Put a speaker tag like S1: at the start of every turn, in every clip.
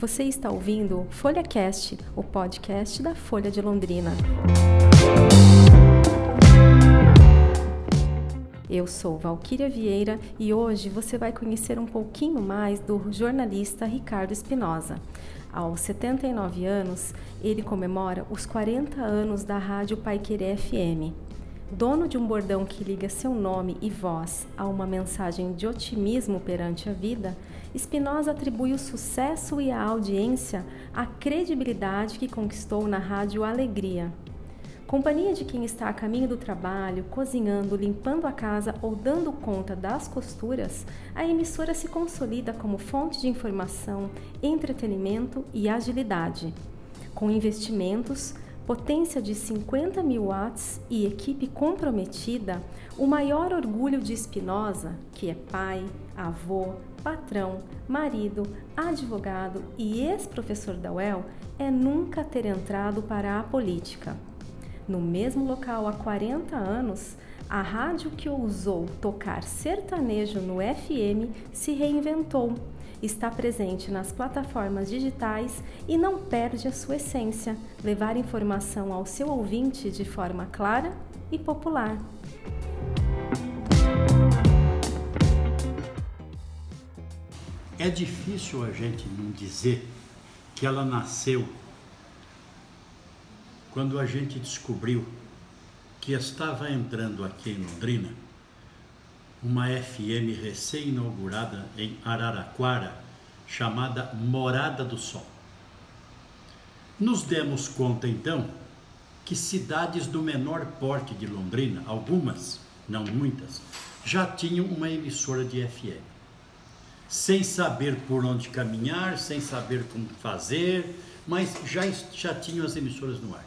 S1: Você está ouvindo Folha Cast, o podcast da Folha de Londrina. Eu sou Valquíria Vieira e hoje você vai conhecer um pouquinho mais do jornalista Ricardo Espinosa. Aos 79 anos, ele comemora os 40 anos da Rádio Paiquerê FM. Dono de um bordão que liga seu nome e voz a uma mensagem de otimismo perante a vida, Espinosa atribui o sucesso e a audiência à credibilidade que conquistou na rádio Alegria. Companhia de quem está a caminho do trabalho, cozinhando, limpando a casa ou dando conta das costuras, a emissora se consolida como fonte de informação, entretenimento e agilidade. Com investimentos, potência de 50 mil watts e equipe comprometida, o maior orgulho de Espinosa, que é pai, avô, patrão, marido, advogado e ex-professor da UEL, é nunca ter entrado para a política. No mesmo local há 40 anos, a rádio que ousou tocar sertanejo no FM se reinventou está presente nas plataformas digitais e não perde a sua essência, levar informação ao seu ouvinte de forma clara e popular.
S2: É difícil a gente não dizer que ela nasceu quando a gente descobriu que estava entrando aqui em Londrina uma FM recém-inaugurada em Araraquara, chamada Morada do Sol. Nos demos conta então que cidades do menor porte de Londrina, algumas, não muitas, já tinham uma emissora de FM. Sem saber por onde caminhar, sem saber como fazer, mas já, já tinham as emissoras no ar.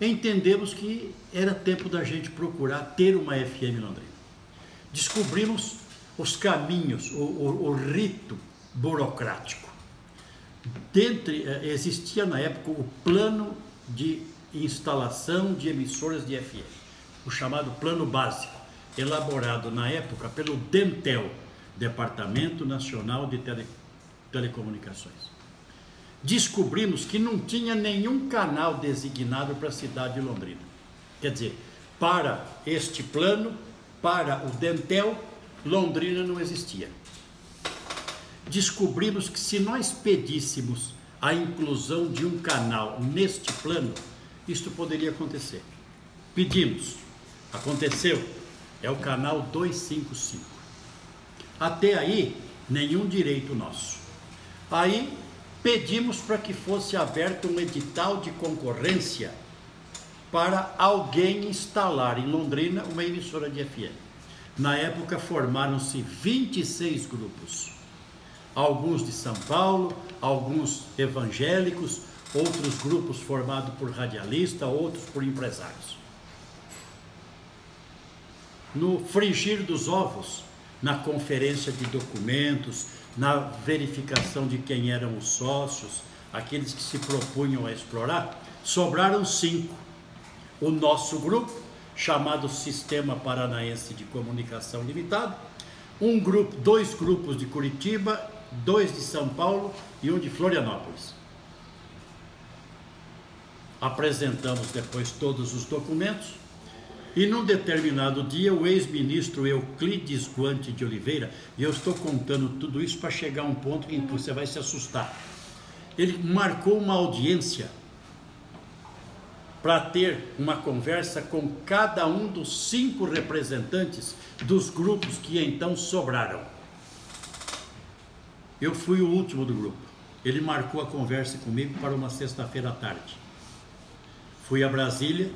S2: Entendemos que era tempo da gente procurar ter uma FM Londrina descobrimos os caminhos, o, o, o rito burocrático. Dentre, eh, existia na época o plano de instalação de emissoras de FM, o chamado plano básico, elaborado na época pelo Dentel, Departamento Nacional de Tele, Telecomunicações. Descobrimos que não tinha nenhum canal designado para a cidade de Londrina. Quer dizer, para este plano para o Dentel, Londrina não existia. Descobrimos que se nós pedíssemos a inclusão de um canal neste plano, isto poderia acontecer. Pedimos, aconteceu, é o canal 255. Até aí, nenhum direito nosso. Aí pedimos para que fosse aberto um edital de concorrência para alguém instalar em Londrina uma emissora de FM. Na época formaram-se 26 grupos, alguns de São Paulo, alguns evangélicos, outros grupos formados por radialista, outros por empresários. No frigir dos ovos, na conferência de documentos, na verificação de quem eram os sócios, aqueles que se propunham a explorar, sobraram cinco o nosso grupo, chamado Sistema Paranaense de Comunicação Limitada, um grupo, dois grupos de Curitiba, dois de São Paulo e um de Florianópolis. Apresentamos depois todos os documentos e num determinado dia o ex-ministro Euclides Guante de Oliveira, e eu estou contando tudo isso para chegar a um ponto em que você vai se assustar. Ele marcou uma audiência para ter uma conversa com cada um dos cinco representantes dos grupos que então sobraram. Eu fui o último do grupo. Ele marcou a conversa comigo para uma sexta-feira à tarde. Fui a Brasília,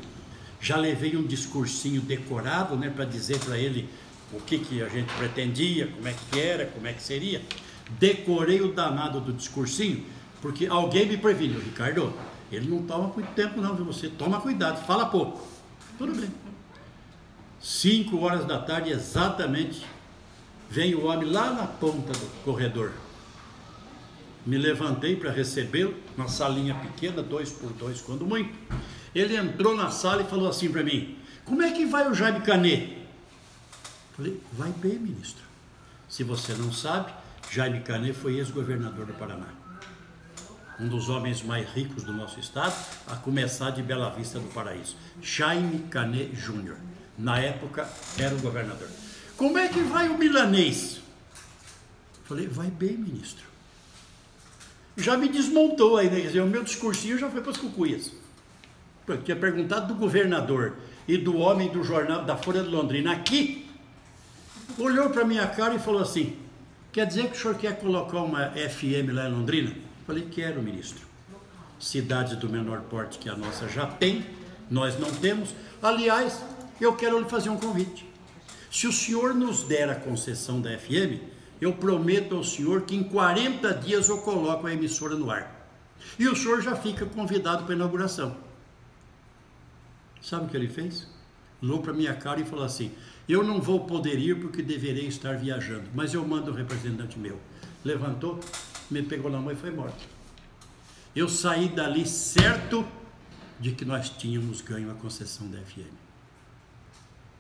S2: já levei um discursinho decorado, né, para dizer para ele o que, que a gente pretendia, como é que era, como é que seria. Decorei o danado do discursinho, porque alguém me preveniu, Ricardo, ele não toma muito tempo não, viu? Você toma cuidado, fala pouco. Tudo bem. Cinco horas da tarde, exatamente, vem o homem lá na ponta do corredor. Me levantei para recebê-lo, uma salinha pequena, dois por dois, quando muito. Ele entrou na sala e falou assim para mim: Como é que vai o Jaime Canet? Falei: Vai bem, ministro. Se você não sabe, Jaime Canet foi ex-governador do Paraná. um dos homens mais ricos do nosso estado, a começar de Bela Vista do Paraíso, Jaime Canet Júnior. Na época era o governador. Como é que vai o milanês? Falei, vai bem, ministro. Já me desmontou aí, né? O meu discursinho já foi para as cucuias. Eu tinha perguntado do governador e do homem do jornal da Folha de Londrina aqui, olhou para minha cara e falou assim: Quer dizer que o senhor quer colocar uma FM lá em Londrina? Falei: Quero, ministro. Cidades do menor porte que a nossa já tem, nós não temos. Aliás, eu quero lhe fazer um convite. Se o senhor nos der a concessão da FM, eu prometo ao senhor que em 40 dias eu coloco a emissora no ar. E o senhor já fica convidado para a inauguração. Sabe o que ele fez? Olhou para minha cara e falou assim: Eu não vou poder ir porque deverei estar viajando, mas eu mando um representante meu. Levantou, me pegou na mão e foi morto. Eu saí dali certo de que nós tínhamos ganho a concessão da FM.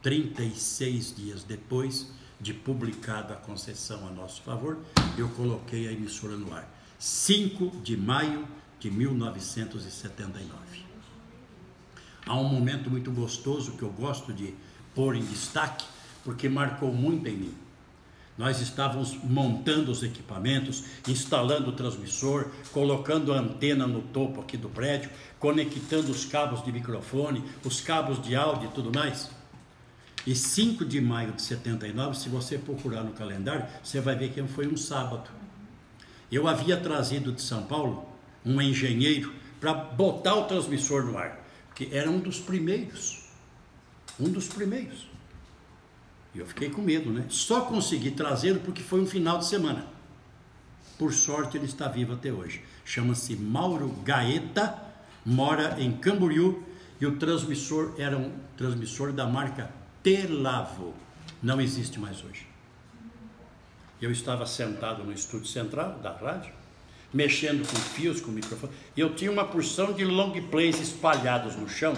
S2: 36 dias depois de publicada a concessão a nosso favor, eu coloquei a emissora no ar. 5 de maio de 1979 há um momento muito gostoso que eu gosto de pôr em destaque, porque marcou muito em mim. Nós estávamos montando os equipamentos, instalando o transmissor, colocando a antena no topo aqui do prédio, conectando os cabos de microfone, os cabos de áudio e tudo mais. E 5 de maio de 79, se você procurar no calendário, você vai ver que foi um sábado. Eu havia trazido de São Paulo um engenheiro para botar o transmissor no ar que era um dos primeiros. Um dos primeiros. E eu fiquei com medo, né? Só consegui trazê-lo porque foi um final de semana. Por sorte, ele está vivo até hoje. Chama-se Mauro Gaeta, mora em Camboriú e o transmissor era um transmissor da marca Telavo. Não existe mais hoje. Eu estava sentado no estúdio central da rádio mexendo com fios, com microfone. Eu tinha uma porção de long plays espalhados no chão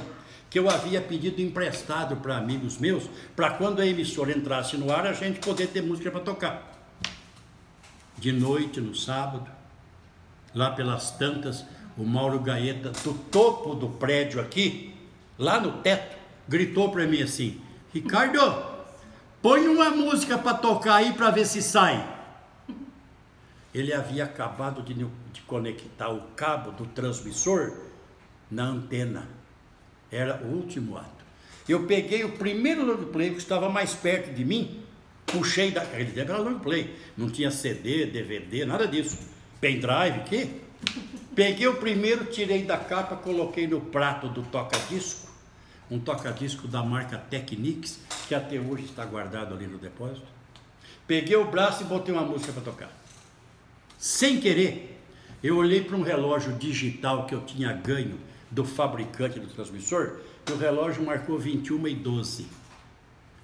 S2: que eu havia pedido emprestado para amigos meus, para quando a emissora entrasse no ar a gente poder ter música para tocar. De noite, no sábado, lá pelas tantas, o Mauro Gaeta, do topo do prédio aqui, lá no teto, gritou para mim assim: Ricardo, põe uma música para tocar aí para ver se sai. Ele havia acabado de, de conectar o cabo do transmissor na antena. Era o último ato. Eu peguei o primeiro long play que estava mais perto de mim, puxei da. Ele era long play, não tinha CD, DVD, nada disso. Pendrive, que? Peguei o primeiro, tirei da capa, coloquei no prato do toca-disco, um toca-disco da marca Technics, que até hoje está guardado ali no depósito. Peguei o braço e botei uma música para tocar. Sem querer, eu olhei para um relógio digital que eu tinha ganho do fabricante do transmissor e o relógio marcou 21 e 12.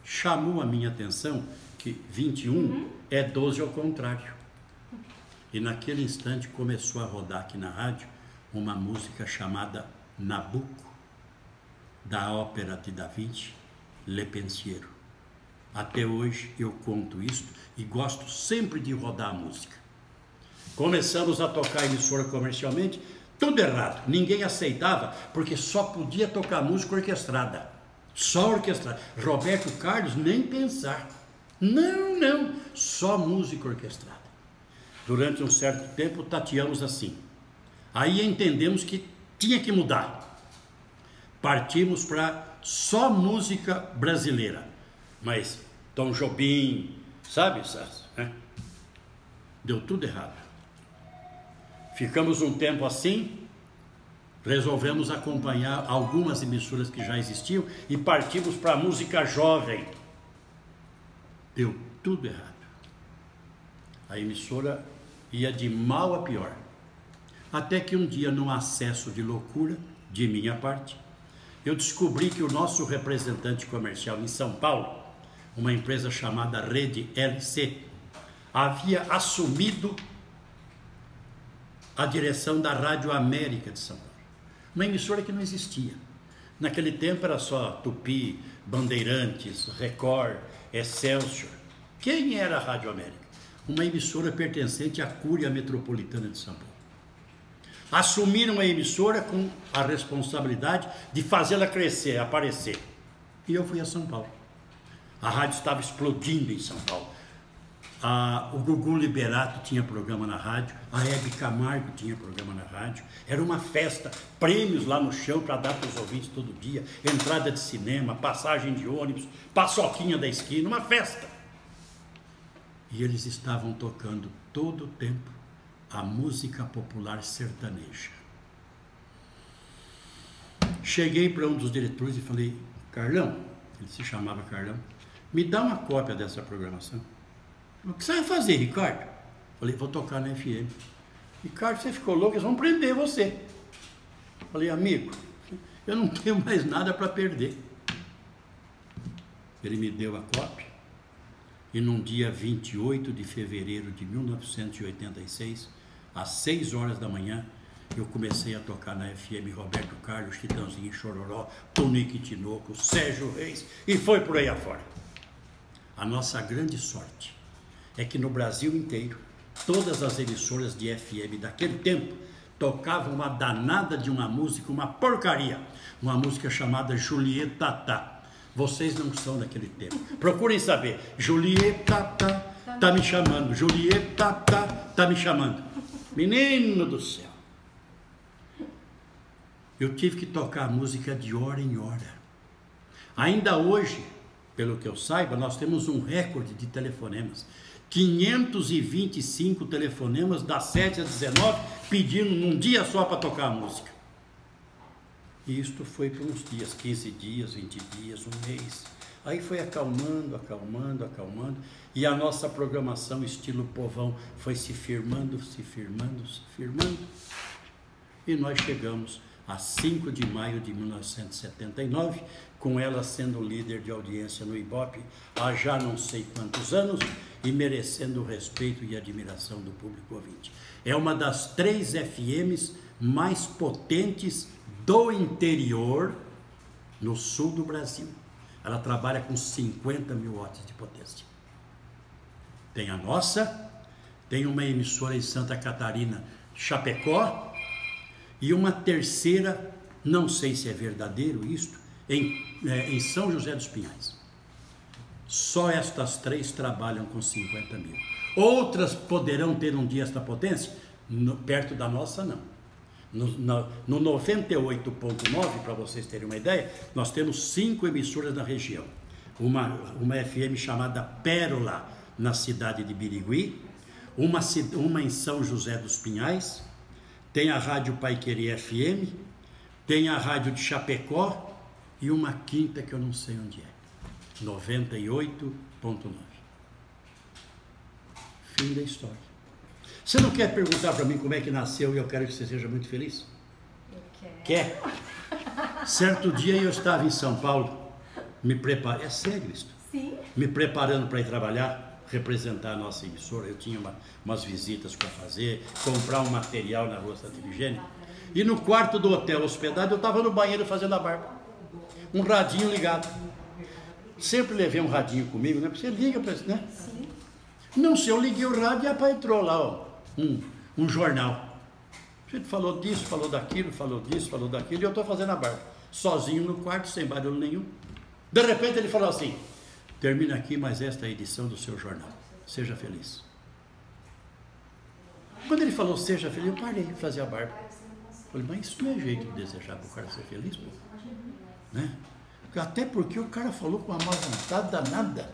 S2: Chamou a minha atenção que 21 uhum. é 12 ao contrário. E naquele instante começou a rodar aqui na rádio uma música chamada Nabucco, da ópera de Da Vinci, Le Pensiero. Até hoje eu conto isso e gosto sempre de rodar a música. Começamos a tocar emissora comercialmente, tudo errado. Ninguém aceitava, porque só podia tocar música orquestrada. Só orquestrada. Roberto Carlos, nem pensar. Não, não. Só música orquestrada. Durante um certo tempo, tateamos assim. Aí entendemos que tinha que mudar. Partimos para só música brasileira. Mas Tom Jobim, sabe? Né? Deu tudo errado. Ficamos um tempo assim, resolvemos acompanhar algumas emissoras que já existiam e partimos para a música jovem. Deu tudo errado. A emissora ia de mal a pior. Até que um dia, num acesso de loucura, de minha parte, eu descobri que o nosso representante comercial em São Paulo, uma empresa chamada Rede LC, havia assumido a direção da Rádio América de São Paulo. Uma emissora que não existia. Naquele tempo era só Tupi, Bandeirantes, Record, Excelsior. Quem era a Rádio América? Uma emissora pertencente à Cúria Metropolitana de São Paulo. assumiram a emissora com a responsabilidade de fazê-la crescer, aparecer. E eu fui a São Paulo. A rádio estava explodindo em São Paulo. Ah, o Gugu Liberato tinha programa na rádio, a Hebe Camargo tinha programa na rádio. Era uma festa, prêmios lá no chão para dar para os ouvintes todo dia, entrada de cinema, passagem de ônibus, paçoquinha da esquina, uma festa. E eles estavam tocando todo o tempo a música popular sertaneja. Cheguei para um dos diretores e falei, Carlão, ele se chamava Carlão, me dá uma cópia dessa programação. O que você vai fazer, Ricardo? Falei, vou tocar na FM. Ricardo, você ficou louco, eles vão prender você. Falei, amigo, eu não tenho mais nada para perder. Ele me deu a cópia. E num dia 28 de fevereiro de 1986, às 6 horas da manhã, eu comecei a tocar na FM Roberto Carlos, Titãozinho Chororó, Tonique Tinoco, Sérgio Reis, e foi por aí afora. A nossa grande sorte é que no Brasil inteiro, todas as emissoras de FM daquele tempo tocavam uma danada de uma música, uma porcaria, uma música chamada Julieta Tá. Vocês não são daquele tempo. Procurem saber. Julieta Tá, tá me chamando. Julieta Tá, tá me chamando. Menino do céu. Eu tive que tocar a música de hora em hora. Ainda hoje, pelo que eu saiba, nós temos um recorde de telefonemas. 525 telefonemas das 7 às 19 pedindo num dia só para tocar a música. E isto foi por uns dias, 15 dias, 20 dias, um mês. Aí foi acalmando, acalmando, acalmando, e a nossa programação estilo povão foi se firmando, se firmando, se firmando. E nós chegamos a 5 de maio de 1979, com ela sendo líder de audiência no Ibope há já não sei quantos anos e merecendo o respeito e admiração do público ouvinte. É uma das três FMs mais potentes do interior no sul do Brasil. Ela trabalha com 50 mil watts de potência. Tem a nossa, tem uma emissora em Santa Catarina, Chapecó, e uma terceira, não sei se é verdadeiro isto, em, é, em São José dos Pinhais. Só estas três trabalham com 50 mil. Outras poderão ter um dia esta potência? No, perto da nossa, não. No, no 98.9, para vocês terem uma ideia, nós temos cinco emissoras na região. Uma, uma FM chamada Pérola, na cidade de Birigui, uma, uma em São José dos Pinhais, tem a Rádio Paiqueri FM, tem a Rádio de Chapecó, e uma quinta que eu não sei onde é. 98.9. Fim da história. Você não quer perguntar para mim como é que nasceu e eu quero que você seja muito feliz?
S1: Eu quero.
S2: Quer? Certo dia eu estava em São Paulo, me preparando, é sério isso?
S1: Sim.
S2: Me preparando para ir trabalhar, representar a nossa emissora. Eu tinha uma, umas visitas para fazer, comprar um material na rua Santa Efigênia. E no quarto do hotel hospedado, eu estava no banheiro fazendo a barba um radinho ligado. Sempre levei um radinho comigo, né? Você liga para né? Sim. Não, se eu liguei o rádio, e entrou lá, ó, um, um jornal. A gente falou disso, falou daquilo, falou disso, falou daquilo, e eu estou fazendo a barba. Sozinho no quarto, sem barulho nenhum. De repente ele falou assim: termina aqui mais esta edição do seu jornal. Seja feliz. Quando ele falou seja feliz, eu parei de fazer a barba. Falei, mas isso não é jeito de desejar para o cara ser feliz, pô. Né? Até porque o cara falou com uma má vontade danada.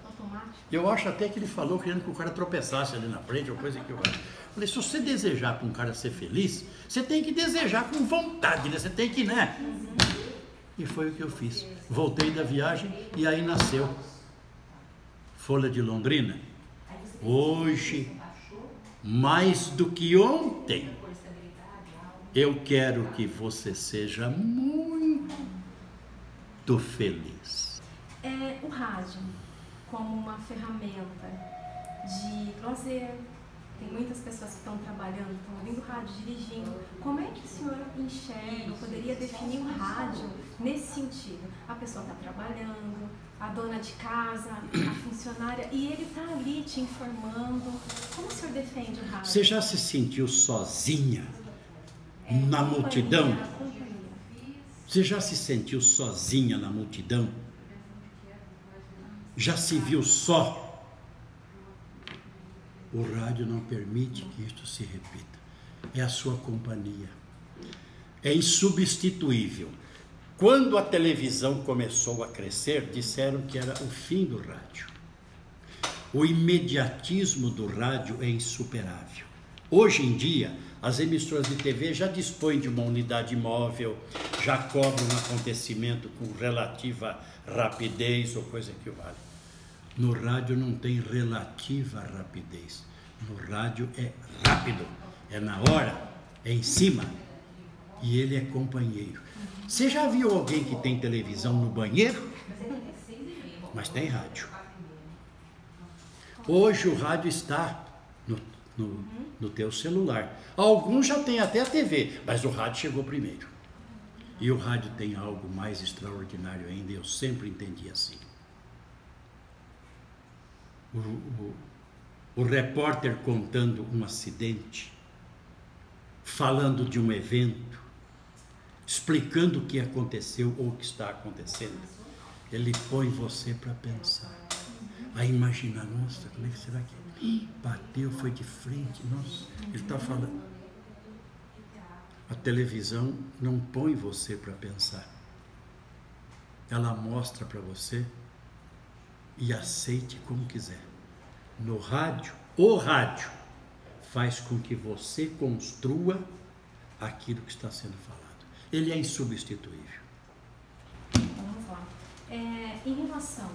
S2: Eu acho até que ele falou querendo que o cara tropeçasse ali na frente, ou coisa que eu Falei, se você desejar para um cara ser feliz, você tem que desejar com vontade, né? Você tem que, né? E foi o que eu fiz. Voltei da viagem e aí nasceu Folha de Londrina. Hoje, mais do que ontem, eu quero que você seja muito muito feliz?
S1: É o rádio como uma ferramenta de lazer. Tem muitas pessoas que estão trabalhando, estão ouvindo rádio, dirigindo. Como é que o senhor enxerga, poderia definir o rádio nesse sentido? A pessoa está trabalhando, a dona de casa, a funcionária, e ele está ali te informando. Como o senhor defende o rádio?
S2: Você já se sentiu sozinha na multidão? Você já se sentiu sozinha na multidão? Já se viu só? O rádio não permite que isto se repita. É a sua companhia. É insubstituível. Quando a televisão começou a crescer, disseram que era o fim do rádio. O imediatismo do rádio é insuperável. Hoje em dia, as emissoras de TV já dispõem de uma unidade móvel, já cobram um acontecimento com relativa rapidez ou coisa que vale. No rádio não tem relativa rapidez. No rádio é rápido, é na hora, é em cima. E ele é companheiro. Você já viu alguém que tem televisão no banheiro? Mas tem rádio. Hoje o rádio está no, no, no teu celular. Alguns já têm até a TV, mas o rádio chegou primeiro. E o rádio tem algo mais extraordinário ainda, eu sempre entendi assim. O, o, o repórter contando um acidente, falando de um evento, explicando o que aconteceu ou o que está acontecendo, ele põe você para pensar, a imaginar, nossa, como é que será que é? Bateu, foi de frente, nossa, ele está falando. A televisão não põe você para pensar. Ela mostra para você e aceite como quiser. No rádio, o rádio faz com que você construa aquilo que está sendo falado. Ele é insubstituível.
S1: Vamos lá. É, em relação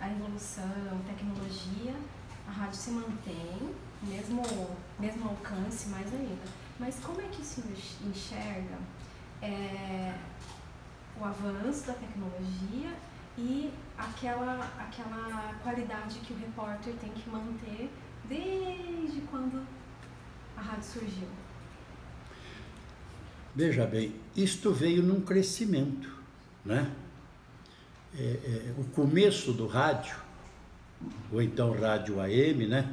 S1: à evolução, tecnologia, a rádio se mantém, mesmo, mesmo alcance mais ainda. Mas como é que o senhor enxerga é, o avanço da tecnologia e aquela, aquela qualidade que o repórter tem que manter desde quando a rádio surgiu?
S2: Veja bem, isto veio num crescimento, né? É, é, o começo do rádio, ou então rádio AM, né?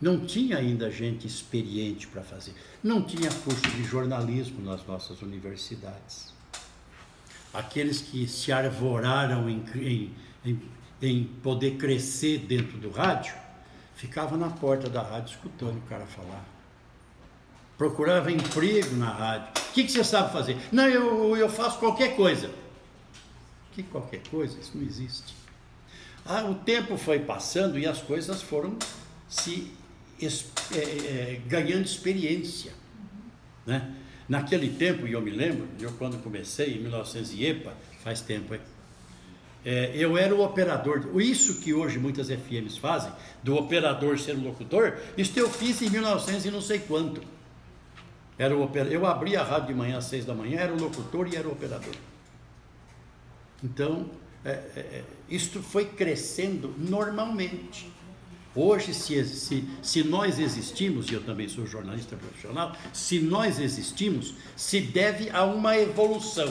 S2: Não tinha ainda gente experiente para fazer. Não tinha curso de jornalismo nas nossas universidades. Aqueles que se arvoraram em, em, em, poder crescer dentro do rádio, ficavam na porta da rádio escutando o cara falar procurava emprego na rádio. O que, que você sabe fazer? Não, eu, eu faço qualquer coisa. Que qualquer coisa? Isso não existe. Ah, o tempo foi passando e as coisas foram se é, é, ganhando experiência. Né? Naquele tempo, e eu me lembro, eu quando comecei, em 1900 e EPA, faz tempo, é, é, eu era o operador. Isso que hoje muitas FMs fazem, do operador ser o locutor, isso eu fiz em 1900 e não sei quanto. Era o operador. Eu abria a rádio de manhã às seis da manhã, era o locutor e era o operador. Então, é, é, é, isto foi crescendo normalmente. Hoje, se, se, se nós existimos, e eu também sou jornalista profissional, se nós existimos, se deve a uma evolução.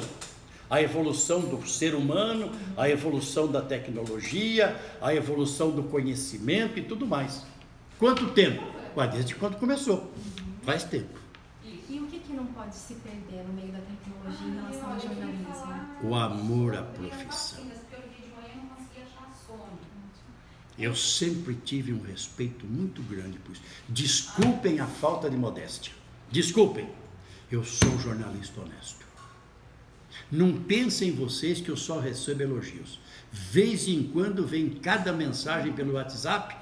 S2: A evolução do ser humano, a evolução da tecnologia, a evolução do conhecimento e tudo mais. Quanto tempo? Ué, desde quando começou. Faz tempo
S1: que não pode se perder no meio da tecnologia em relação ao jornalismo?
S2: O amor à profissão. Eu sempre tive um respeito muito grande por isso. Desculpem a falta de modéstia. Desculpem. Eu sou jornalista honesto. Não pensem vocês que eu só recebo elogios. Vez em quando vem cada mensagem pelo WhatsApp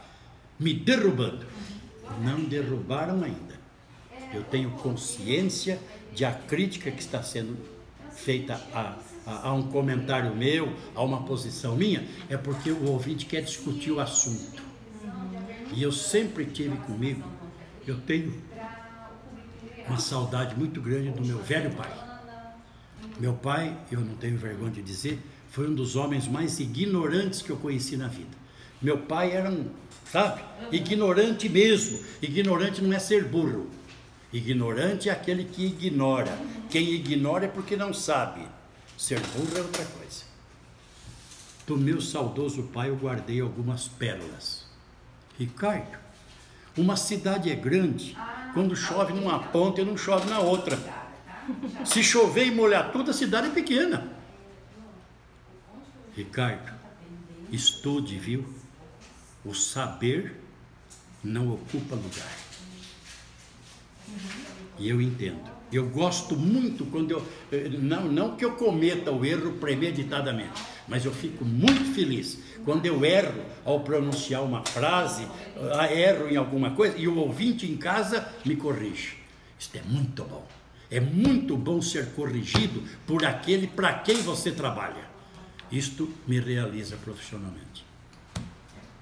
S2: me derrubando. Não derrubaram ainda eu tenho consciência de a crítica que está sendo feita a, a, a, um comentário meu, a uma posição minha, é porque o ouvinte quer discutir o assunto. E eu sempre tive comigo, eu tenho uma saudade muito grande do meu velho pai. Meu pai, eu não tenho vergonha de dizer, foi um dos homens mais ignorantes que eu conheci na vida. Meu pai era um, sabe, ignorante mesmo. Ignorante não é ser burro. Ignorante é aquele que ignora. Quem ignora é porque não sabe. Ser burro é outra coisa. Do meu saudoso pai eu guardei algumas pérolas. Ricardo, Uma cidade é grande, quando chove numa ponta e não chove na outra. Se chover e molhar tudo, a cidade é pequena. Ricardo, estude, viu? O saber não ocupa lugar. E eu entendo. Eu gosto muito quando eu. Eh, não, não que eu cometa o erro premeditadamente, mas eu fico muito feliz quando eu erro ao pronunciar uma frase, ah, erro em alguma coisa e o ouvinte em casa me corrige. Isto é muito bom. É muito bom ser corrigido por aquele para quem você trabalha. Isto me realiza profissionalmente.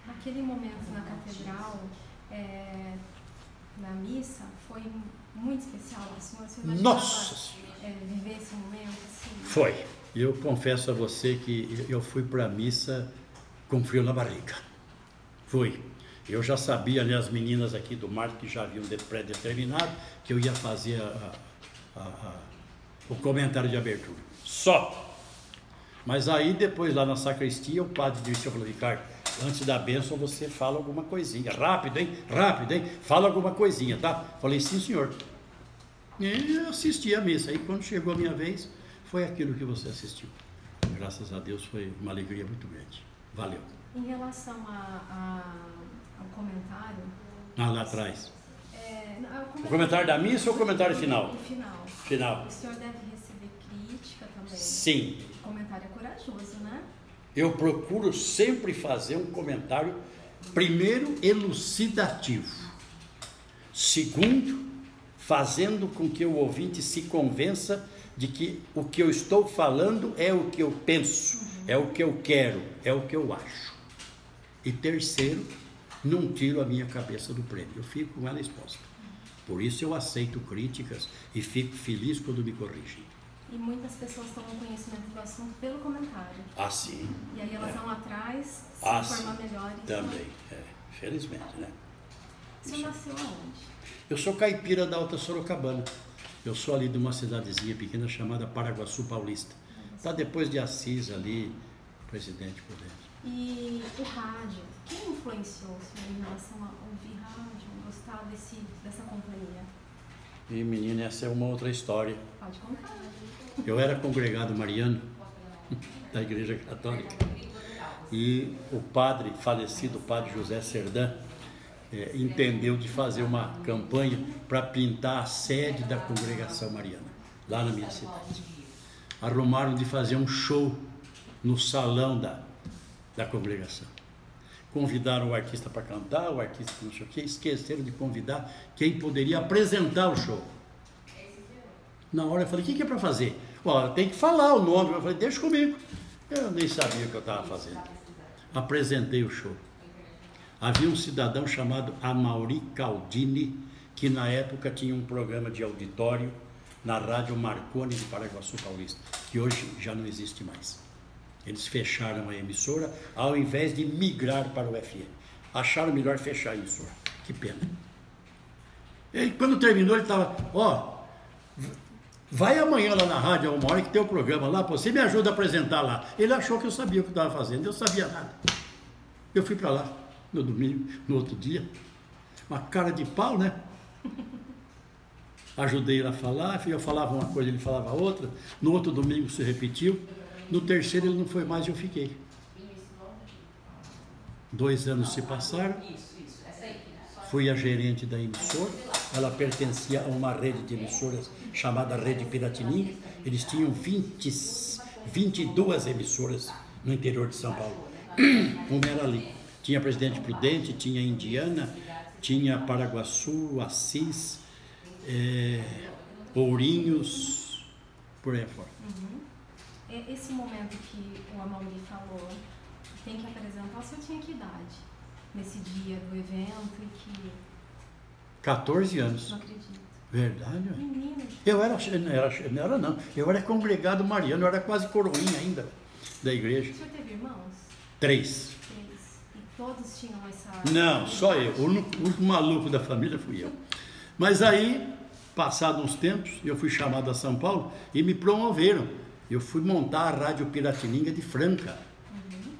S1: Aquele momento na catedral, é, na missa, foi muito especial para o
S2: Nossa!
S1: É, viver esse momento assim?
S2: Foi. Eu confesso a você que eu fui para a missa com frio na barriga. Fui. Eu já sabia, né, as meninas aqui do mar que já haviam pré-determinado que eu ia fazer a, a, a, o comentário de abertura. Só. Mas aí depois lá na sacristia o padre disse, eu falei, Ricardo, antes da bênção você fala alguma coisinha. Rápido, hein? Rápido, hein? Fala alguma coisinha, tá? Falei, sim, senhor. E assisti a missa. Aí quando chegou a minha vez, foi aquilo que você assistiu. Graças a Deus foi uma alegria muito grande. Valeu.
S1: Em relação a, a, ao comentário.
S2: Ah, lá atrás. É, não, o, comentário... o, comentário... da missa ou o comentário final?
S1: O final.
S2: Final.
S1: O senhor deve receber crítica também.
S2: Sim.
S1: O comentário é corajoso, né?
S2: Eu procuro sempre fazer um comentário, primeiro, elucidativo, segundo, fazendo com que o ouvinte se convença de que o que eu estou falando é o que eu penso, é o que eu quero, é o que eu acho. E terceiro, não tiro a minha cabeça do prêmio, eu fico com ela exposta. Por isso eu aceito críticas e fico feliz quando me corrigem.
S1: E muitas pessoas tomam conhecimento do assunto pelo comentário.
S2: Ah, sim.
S1: E aí elas é. vão atrás se
S2: ah,
S1: informar melhor.
S2: Também, é. Felizmente, né?
S1: O senhor nasceu aonde?
S2: Eu sou caipira da Alta Sorocabana. Eu sou ali de uma cidadezinha pequena chamada Paraguaçu Paulista. Está depois de Assis ali, presidente por dentro.
S1: E o rádio, quem influenciou o senhor em relação a ouvir rádio, gostar desse, dessa companhia?
S2: E menina, essa é uma outra história.
S1: Pode contar.
S2: Eu era congregado mariano da Igreja Católica e o padre, falecido padre José Serdã, é, entendeu de fazer uma campanha para pintar a sede da congregação mariana, lá na minha cidade. Arrumaram de fazer um show no salão da, da congregação. Convidaram o artista para cantar, o artista não sei o quê, esqueceram de convidar quem poderia apresentar o show. Na hora eu falei, o que, que é para fazer? Ó, tem que falar o nome. Eu falei, deixa comigo. Eu nem sabia o que eu estava fazendo. Apresentei o show. Havia um cidadão chamado Amauri Caldini, que na época tinha um programa de auditório na Rádio Marconi de Paraguaçu Paulista, que hoje já não existe mais. Eles fecharam a emissora ao invés de migrar para o FM. Acharam melhor fechar a emissora. Que pena. E quando terminou, ele estava, ó, Vai amanhã lá na rádio, uma hora que tem o um programa lá, você me ajuda a apresentar lá. Ele achou que eu sabia o que estava fazendo, eu sabia nada. Eu fui para lá no domingo, no outro dia, uma cara de pau, né? Ajudei ele a falar, eu falava uma coisa, ele falava outra. No outro domingo se repetiu. No terceiro ele não foi mais e eu fiquei. Dois anos se passaram. Fui a gerente da emissora. Ela pertencia a uma rede de emissoras chamada Rede Piratininga. Eles tinham 20, 22 emissoras no interior de São Paulo. Uma era ali. Tinha Presidente Prudente, tinha Indiana, tinha Paraguaçu, Assis, é, Ourinhos, por aí fora.
S1: Uhum. Esse momento que o Amauri falou, tem que apresentar, você tinha que idade? Nesse dia do evento e que...
S2: 14 anos.
S1: Não acredito.
S2: Verdade?
S1: Menino.
S2: Eu era, não era, não era não, eu era congregado mariano, eu era quase coroinha ainda da igreja.
S1: O senhor teve irmãos?
S2: Três.
S1: Três. E todos tinham essa...
S2: Não, só eu. O único maluco da família fui eu. Mas aí, passado uns tempos, eu fui chamado a São Paulo e me promoveram. Eu fui montar a Rádio Piratininga de Franca. Uhum.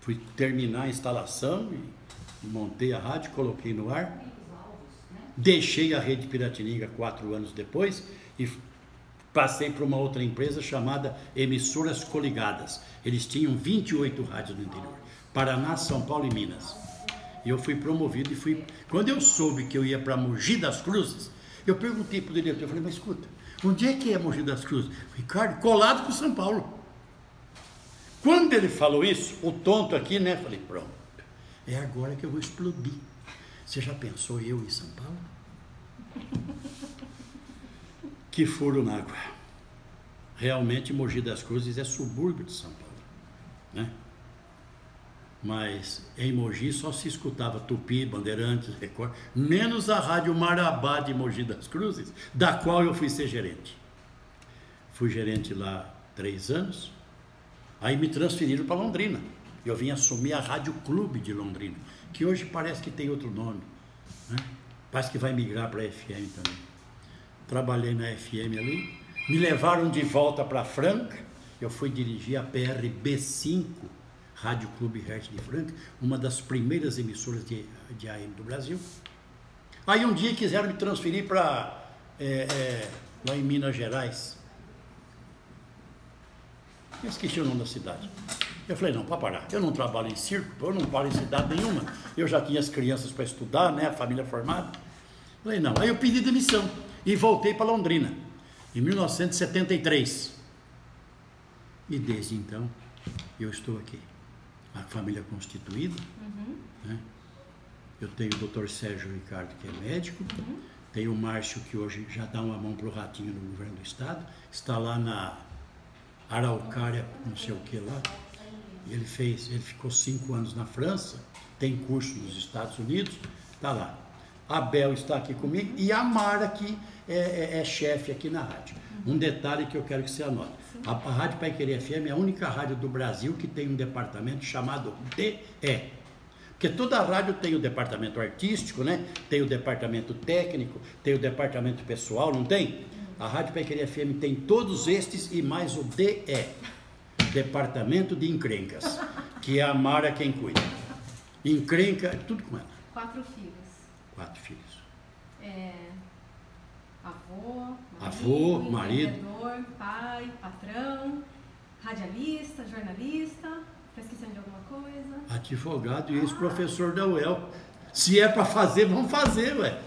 S2: Fui terminar a instalação e montei a rádio, coloquei no ar, deixei a rede Piratininga quatro anos depois e passei para uma outra empresa chamada Emissoras Coligadas. Eles tinham 28 rádios no interior, Paraná, São Paulo e Minas. E eu fui promovido e fui. Quando eu soube que eu ia para Mogi das Cruzes, eu perguntei para o diretor, eu falei, mas escuta, onde é que é Mogi das Cruzes? Ricardo, colado com São Paulo. Quando ele falou isso, o tonto aqui, né? Falei, pronto, é agora que eu vou explodir. Você já pensou eu em São Paulo? que furo na água. Realmente Mogi das Cruzes é subúrbio de São Paulo, né? Mas em Mogi só se escutava Tupi, Bandeirantes, Record, menos a Rádio Marabá de Mogi das Cruzes, da qual eu fui ser gerente. Fui gerente lá três anos, Aí me transferiram para Londrina. Eu vim assumir a Rádio Clube de Londrina, que hoje parece que tem outro nome. Né? Parece que vai migrar para a FM também. Trabalhei na FM ali. Me levaram de volta para Franca. Eu fui dirigir a PRB 5, Rádio Clube Hertz de Franca, uma das primeiras emissoras de, de AM do Brasil. Aí um dia quiseram me transferir para é, é, lá em Minas Gerais. Eu esqueci o nome da cidade. Eu falei, não, para parar. Eu não trabalho em circo, eu não paro em cidade nenhuma. Eu já tinha as crianças para estudar, né? A família formada. Eu falei, não. Aí eu pedi demissão e voltei para Londrina, em 1973. E desde então, eu estou aqui. A família constituída. Uhum. Né? Eu tenho o doutor Sérgio Ricardo, que é médico. Uhum. Tenho o Márcio, que hoje já dá uma mão para o ratinho no governo do estado. Está lá na Araucária, não sei o que lá. E ele fez, ele ficou cinco anos na França, tem curso nos Estados Unidos, está lá. A Bel está aqui comigo e a Mara que é, é, é chefe aqui na rádio. Um detalhe que eu quero que você anote. A, a Rádio Pai Querer FM é a única rádio do Brasil que tem um departamento chamado DE. Porque toda rádio tem o departamento artístico, né? Tem o departamento técnico, tem o departamento pessoal, não tem? A Rádio Pequeria FM tem todos estes e mais o DE, Departamento de Encrencas, que é a Mara quem cuida. Encrenca, é tudo com ela.
S1: Quatro filhos.
S2: Quatro filhos.
S1: É, avô,
S2: avô, marido,
S1: pai, patrão, radialista, jornalista. Está esquecendo de alguma coisa?
S2: Advogado e ex-professor da UEL. Se é para fazer, vamos fazer, ué.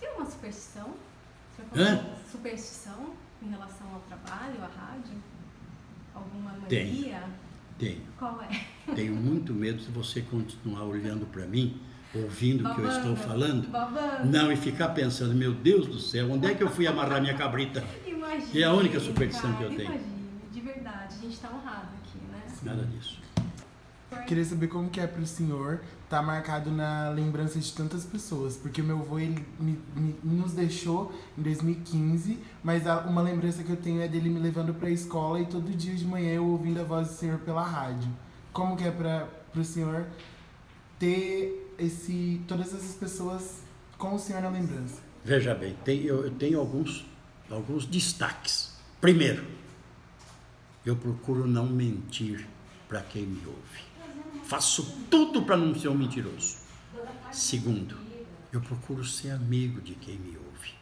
S1: Tem uma superstição
S2: Hã?
S1: Superstição em relação ao trabalho, à rádio? Alguma mania?
S2: Tenho. Tenho.
S1: Qual é?
S2: Tenho muito medo se você continuar olhando para mim, ouvindo o que eu estou falando.
S1: Babando.
S2: Não, e ficar pensando, meu Deus do céu, onde é que eu fui amarrar minha cabrita?
S1: Imagina.
S2: É a única superstição
S1: cara,
S2: que eu tenho.
S1: Imagine, de verdade, a gente está honrado aqui, né?
S2: Nada disso.
S3: Queria saber como que é para o senhor tá marcado na lembrança de tantas pessoas, porque o meu avô ele me, me, nos deixou em 2015, mas a, uma lembrança que eu tenho é dele me levando para a escola e todo dia de manhã eu ouvindo a voz do senhor pela rádio. Como que é para o senhor ter esse todas essas pessoas com o senhor na lembrança?
S2: Veja bem, tem, eu, eu tenho alguns alguns destaques. Primeiro, eu procuro não mentir para quem me ouve. Faço tudo para não ser um mentiroso. Segundo, eu procuro ser amigo de quem me ouve.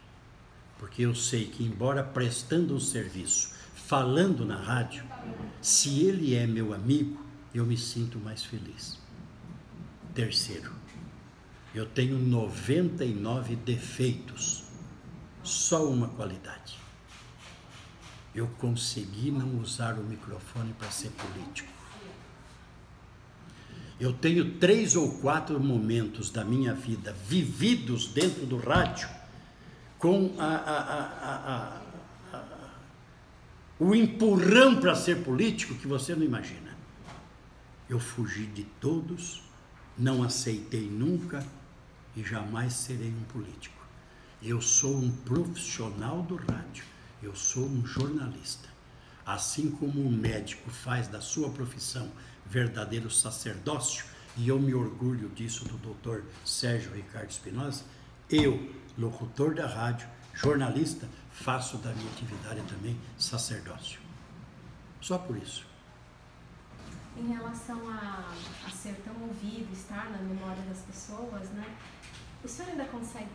S2: Porque eu sei que, embora prestando um serviço, falando na rádio, se ele é meu amigo, eu me sinto mais feliz. Terceiro, eu tenho 99 defeitos, só uma qualidade. Eu consegui não usar o microfone para ser político. Eu tenho três ou quatro momentos da minha vida vividos dentro do rádio com a, a, a, o empurrão para ser político que você não imagina. Eu fugi de todos, não aceitei nunca e jamais serei um político. Eu sou um profissional do rádio, eu sou um jornalista. Assim como um médico faz da sua profissão verdadeiro sacerdócio, e eu me orgulho disso do doutor Sérgio Ricardo Espinosa, eu, locutor da rádio, jornalista, faço da minha atividade também sacerdócio. Só por isso.
S1: Em relação a, a ser tão ouvido, estar na memória das pessoas, né? O senhor ainda consegue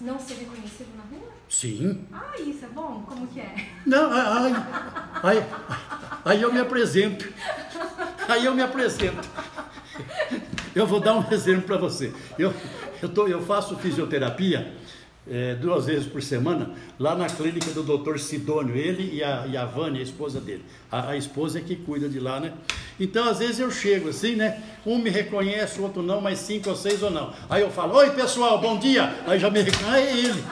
S1: não ser reconhecido na rua?
S2: Sim.
S1: Ah, isso é bom? Como que é?
S2: Não, aí, aí, aí eu me apresento. Aí eu me apresento. Eu vou dar um exemplo para você. Eu, eu, tô, eu faço fisioterapia é, duas vezes por semana lá na clínica do Dr. Sidônio, ele e a, e a Vânia, a esposa dele. A, a, esposa é que cuida de lá, né? Então, às vezes eu chego assim, né? Um me reconhece, o outro não, mas cinco ou seis ou não. Aí eu falo, oi pessoal, bom dia. Aí já me reconhece, é ele.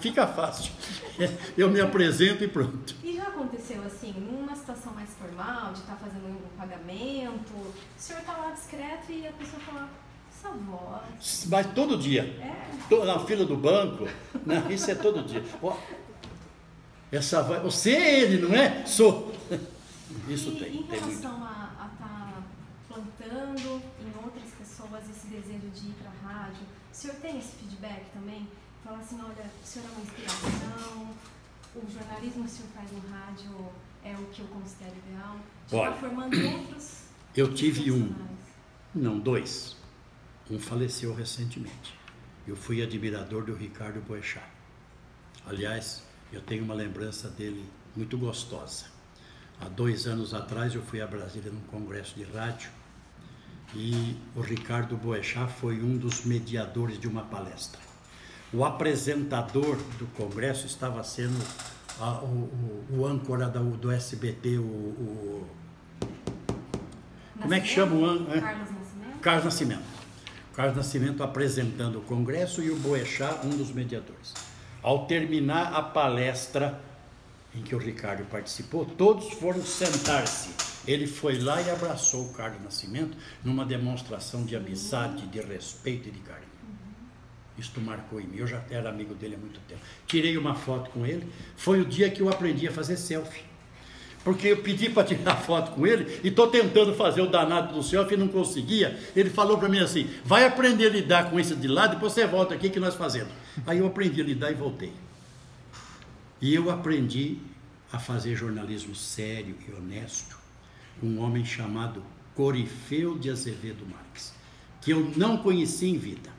S2: Fica fácil. É, eu me apresento e pronto.
S1: E já aconteceu assim, numa situação mais formal, de estar tá fazendo um pagamento, o senhor está lá discreto e a pessoa fala, essa voz.
S2: Mas todo dia.
S1: É.
S2: Na fila do banco, né? isso é todo dia. Ó, essa voz, você é ele, não é? Sou. Isso
S1: e,
S2: tem.
S1: Em
S2: tem
S1: relação muito. a estar tá plantando em outras pessoas esse desejo de ir para a rádio, o senhor tem esse feedback também? Fala assim, olha, o senhor é uma inspiração, o jornalismo que o senhor faz no rádio é o que eu considero ideal. Estar formando outros.
S2: Eu tive um, não, dois. Um faleceu recentemente. Eu fui admirador do Ricardo Boechat. Aliás, eu tenho uma lembrança dele muito gostosa. Há dois anos atrás eu fui a Brasília num congresso de rádio e o Ricardo Boechat foi um dos mediadores de uma palestra. O apresentador do congresso estava sendo a, o, o, o, âncora do, do SBT, o, o como é que chama o âncora?
S1: Carlos Nascimento.
S2: Carlos Nascimento. Carlos Nascimento apresentando o congresso e o Boechat, um dos mediadores. Ao terminar a palestra em que o Ricardo participou, todos foram sentar-se. Ele foi lá e abraçou o Carlos Nascimento numa demonstração de amizade, de respeito e de carinho. Isto marcou em mim. Eu já era amigo dele há muito tempo. Tirei uma foto com ele. Foi o dia que eu aprendi a fazer selfie. Porque eu pedi para tirar foto com ele e estou tentando fazer o danado do selfie e não conseguia. Ele falou para mim assim: vai aprender a lidar com isso de lá, depois você volta aqui que nós fazemos. Aí eu aprendi a lidar e voltei. E eu aprendi a fazer jornalismo sério e honesto com um homem chamado Corifeu de Azevedo Marques, que eu não conheci em vida.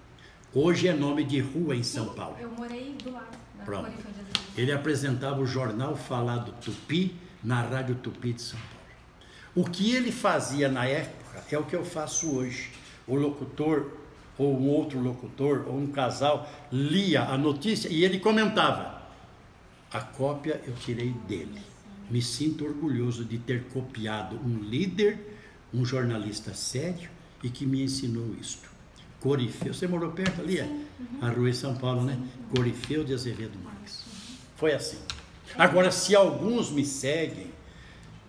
S2: Hoje é nome de rua em São Paulo.
S1: Eu morei do lado da
S2: Pronto.
S1: Corifeu de Azevedo.
S2: Ele apresentava o jornal Falado Tupi na Rádio Tupi de São Paulo. O que ele fazia na época é o que eu faço hoje. O locutor ou um outro locutor ou um casal lia a notícia e ele comentava. A cópia eu tirei dele. Me sinto orgulhoso de ter copiado um líder, um jornalista sério e que me ensinou isto. Corifeu, você morou perto ali? É? A rua em São Paulo, né? Corifeu de Azevedo Marques. Foi assim. Agora, se alguns me seguem,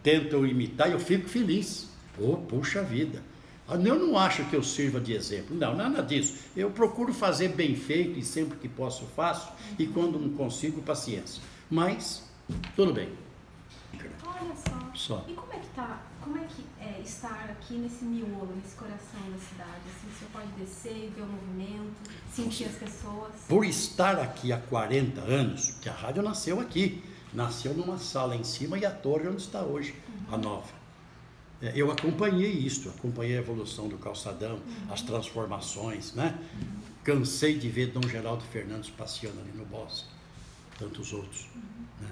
S2: tentam imitar, eu fico feliz. Oh, puxa vida. Eu não acho que eu sirva de exemplo. Não, nada disso. Eu procuro fazer bem feito e sempre que posso faço. E quando não consigo, paciência. Mas, tudo bem.
S1: Olha só.
S2: Só.
S1: E como é que tá? Como é que é estar aqui nesse miolo, nesse coração da cidade? Assim, você pode descer e ver o movimento, sentir as pessoas.
S2: Por estar aqui há 40 anos, que a rádio nasceu aqui, nasceu numa sala em cima e a torre onde está hoje, a nova. É, Eu acompanhei isso, acompanhei a evolução do calçadão, as transformações, né? Cansei de ver Dom Geraldo Fernandes passeando ali no bosque, tantos outros. né?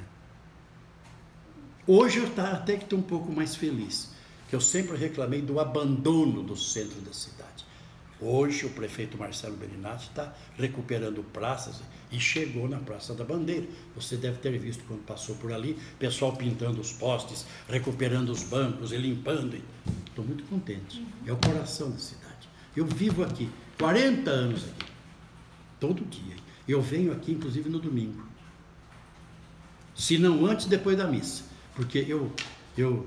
S2: Hoje eu tá, até que estou um pouco mais feliz, que eu sempre reclamei do abandono do centro da cidade. Hoje o prefeito Marcelo Bellinati está recuperando praças e chegou na Praça da Bandeira. Você deve ter visto quando passou por ali, pessoal pintando os postes, recuperando os bancos e limpando. Estou muito contente. É o coração da cidade. Eu vivo aqui, 40 anos aqui, todo dia. Eu venho aqui, inclusive, no domingo. Se não antes, depois da missa. Porque eu, eu,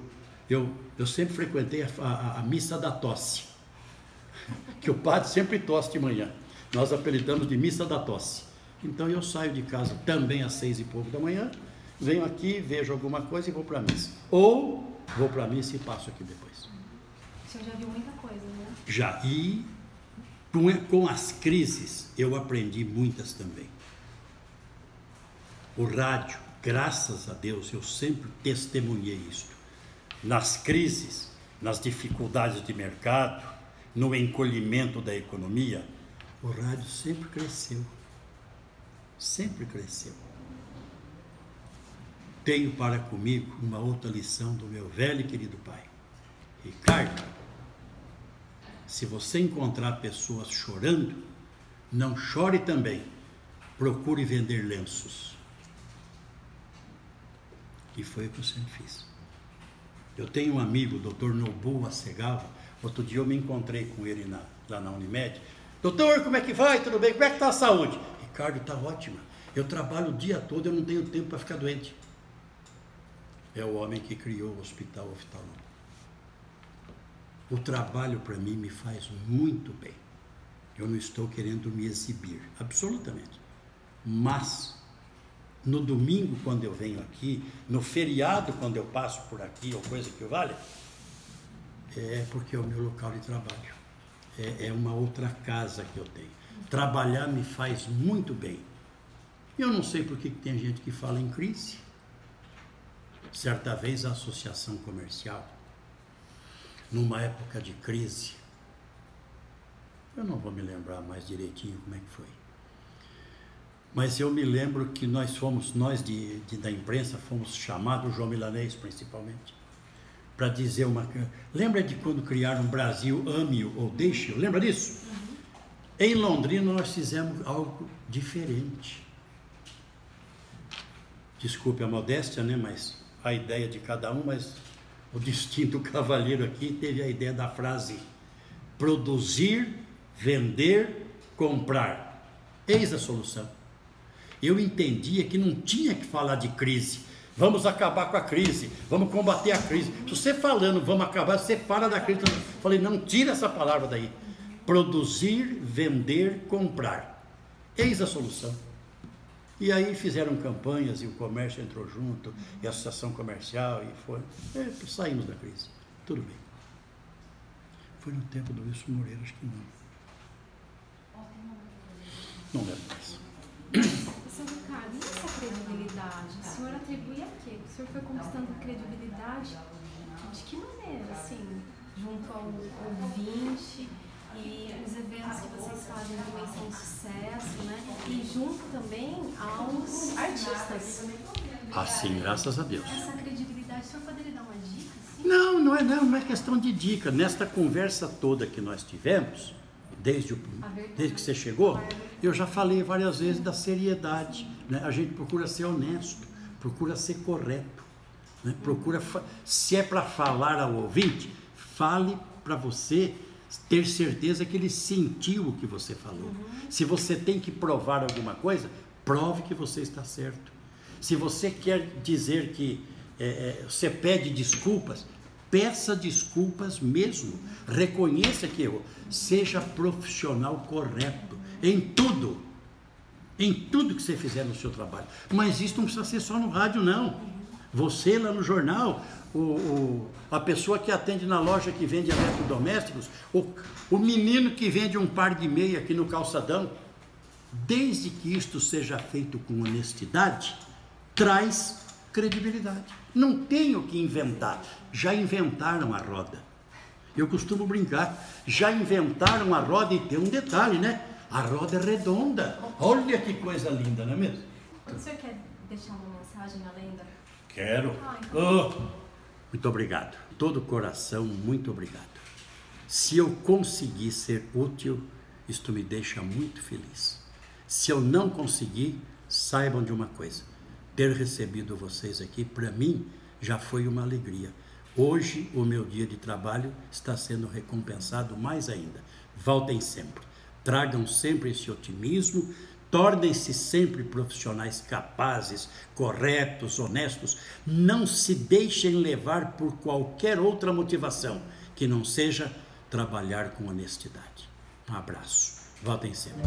S2: eu, eu sempre frequentei a, a, a missa da tosse que o padre sempre tosse de manhã. Nós apelidamos de missa da tosse. Então eu saio de casa também às seis e pouco da manhã, venho aqui, vejo alguma coisa e vou para a missa. Ou vou para a missa e passo aqui depois.
S1: O senhor já viu muita coisa, né?
S2: Já. E com, com as crises eu aprendi muitas também. O rádio, graças a Deus, eu sempre testemunhei isto. Nas crises, nas dificuldades de mercado, no encolhimento da economia, o rádio sempre cresceu. Sempre cresceu. Tenho para comigo uma outra lição do meu velho e querido pai. Ricardo, se você encontrar pessoas chorando, não chore também. Procure vender lenços. E foi o que eu sempre fiz. Eu tenho um amigo, o doutor Nobu Acegava. Outro dia eu me encontrei com ele na, lá na Unimed. Doutor, como é que vai? Tudo bem? Como é que está a saúde? Ricardo, está ótima. Eu trabalho o dia todo, eu não tenho tempo para ficar doente. É o homem que criou o hospital oftalmo. O trabalho para mim me faz muito bem. Eu não estou querendo me exibir, absolutamente. Mas, no domingo, quando eu venho aqui, no feriado, quando eu passo por aqui, ou coisa que vale, é porque é o meu local de trabalho. É, é uma outra casa que eu tenho. Trabalhar me faz muito bem. Eu não sei por que tem gente que fala em crise. Certa vez a associação comercial numa época de crise. Eu não vou me lembrar mais direitinho como é que foi. Mas eu me lembro que nós fomos, nós de, de da imprensa, fomos chamados, João Milanês principalmente, para dizer uma. Lembra de quando criaram Brasil, ame-o ou deixe-o? Lembra disso? Uhum. Em Londrina nós fizemos algo diferente. Desculpe a modéstia, né? Mas a ideia de cada um, mas o distinto cavalheiro aqui teve a ideia da frase produzir, vender, comprar. Eis a solução. Eu entendia que não tinha que falar de crise. Vamos acabar com a crise, vamos combater a crise. Se você falando vamos acabar, você fala da crise. Eu falei, não tira essa palavra daí. Produzir, vender, comprar. Eis a solução. E aí fizeram campanhas e o comércio entrou junto, e a associação comercial, e foi. É, saímos da crise. Tudo bem. Foi no tempo do Wilson Moreira, acho que não. Não lembro mais.
S1: Ricardo, e essa credibilidade? O senhor atribui a quê? O senhor foi conquistando credibilidade de que maneira, assim, junto ao ouvinte? E os eventos que vocês fazem também são um sucesso, né? E junto também aos artistas.
S2: Assim, graças a Deus.
S1: Essa credibilidade, o senhor poderia dar uma dica? Assim?
S2: Não, não é, não, não é questão de dica. Nesta conversa toda que nós tivemos, desde, o, desde que você chegou, eu já falei várias vezes da seriedade. Né? A gente procura ser honesto, procura ser correto. Né? Procura, se é para falar ao ouvinte, fale para você ter certeza que ele sentiu o que você falou. Uhum. Se você tem que provar alguma coisa, prove que você está certo. Se você quer dizer que é, é, você pede desculpas, peça desculpas mesmo. Reconheça que errou. Seja profissional correto em tudo. Em tudo que você fizer no seu trabalho. Mas isso não precisa ser só no rádio, não. Você lá no jornal, o, o, a pessoa que atende na loja que vende eletrodomésticos, o, o menino que vende um par de meia aqui no calçadão, desde que isto seja feito com honestidade, traz credibilidade. Não tenho que inventar. Já inventaram a roda. Eu costumo brincar. Já inventaram a roda e tem um detalhe, né? A roda é redonda. Olha que coisa linda, não é mesmo?
S1: O senhor quer deixar uma mensagem além da.
S2: Quero. Ah, então... oh. Muito obrigado. Todo coração, muito obrigado. Se eu conseguir ser útil, isto me deixa muito feliz. Se eu não conseguir, saibam de uma coisa: ter recebido vocês aqui, para mim, já foi uma alegria. Hoje, o meu dia de trabalho está sendo recompensado mais ainda. Voltem sempre. Tragam sempre esse otimismo, Tornem-se sempre profissionais capazes, corretos, honestos. Não se deixem levar por qualquer outra motivação que não seja trabalhar com honestidade. Um abraço. Voltem sempre.